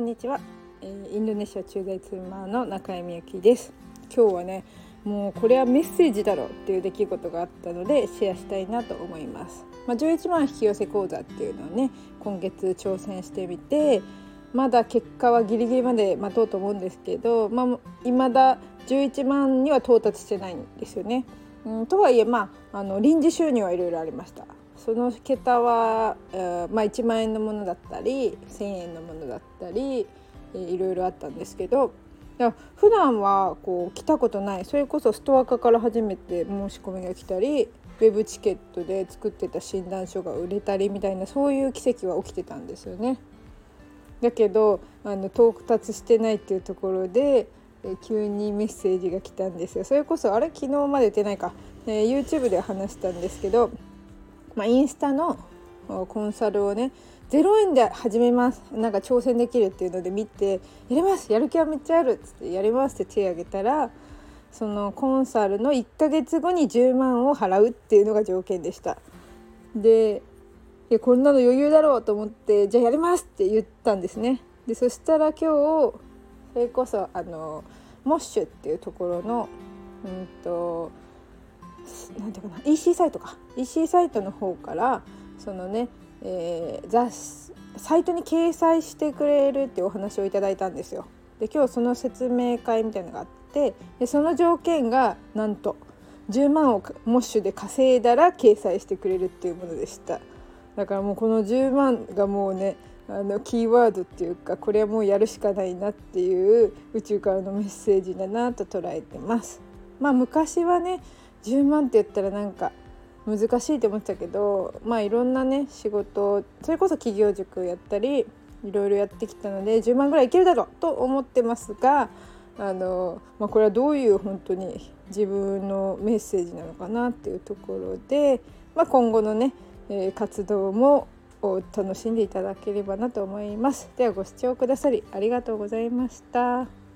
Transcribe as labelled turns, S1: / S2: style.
S1: こんにちは、えー、インドネシア駐在妻の中井美由です今日はねもうこれはメッセージだろうっていう出来事があったのでシェアしたいなと思いますまあ、11万引き寄せ講座っていうのをね今月挑戦してみてまだ結果はギリギリまで待とうと思うんですけどまあ未だ11万には到達してないんですよね。うん、とはいえまああの臨時収入はいろいろありました。その桁は、え、まあ、1万円のものだったり1,000円のものだったり、え、いろいろあったんですけど普段はこう来たことないそれこそストア化から初めて申し込みが来たりウェブチケットで作ってた診断書が売れたりみたいなそういう奇跡は起きてたんですよね。だけどあの到達してないっていうところでえ急にメッセージが来たんですよ。それこそあれ？昨日まで出ないか、えー、YouTube で話したんですけど、まあ、インスタのコンサルをね0円で始めますなんか挑戦できるっていうので見てやりますやる気はめっちゃあるっつってやりますって手挙げたらそのコンサルの1ヶ月後に10万を払うっていうのが条件でした。でいやこんなの余裕だろうと思ってじゃあやりますって言ったんですね。でそしたら今日それこそあのモッシュっていうところのうんとなんていうかな EC サイトか。EC サイトの方からそのね、えー、雑サイトに掲載してくれるっていうお話をいただいたんですよ。で今日その説明会みたいなのがあってでその条件がなんと10万をモッシュで稼いだら掲載してくれるっていうものでした。だからもうこの10万がもうねあのキーワードっていうかこれはもうやるしかないなっていう宇宙からのメッセージだなと捉えてます。まあ昔はね10万って言ったらなんか難しいと思ってたけどまあいろんなね仕事それこそ企業塾やったりいろいろやってきたので10万ぐらいいけるだろうと思ってますがあの、まあ、これはどういう本当に自分のメッセージなのかなっていうところで、まあ、今後のね、え、活動も楽しんでいただければなと思います。ではご視聴くださりありがとうございました。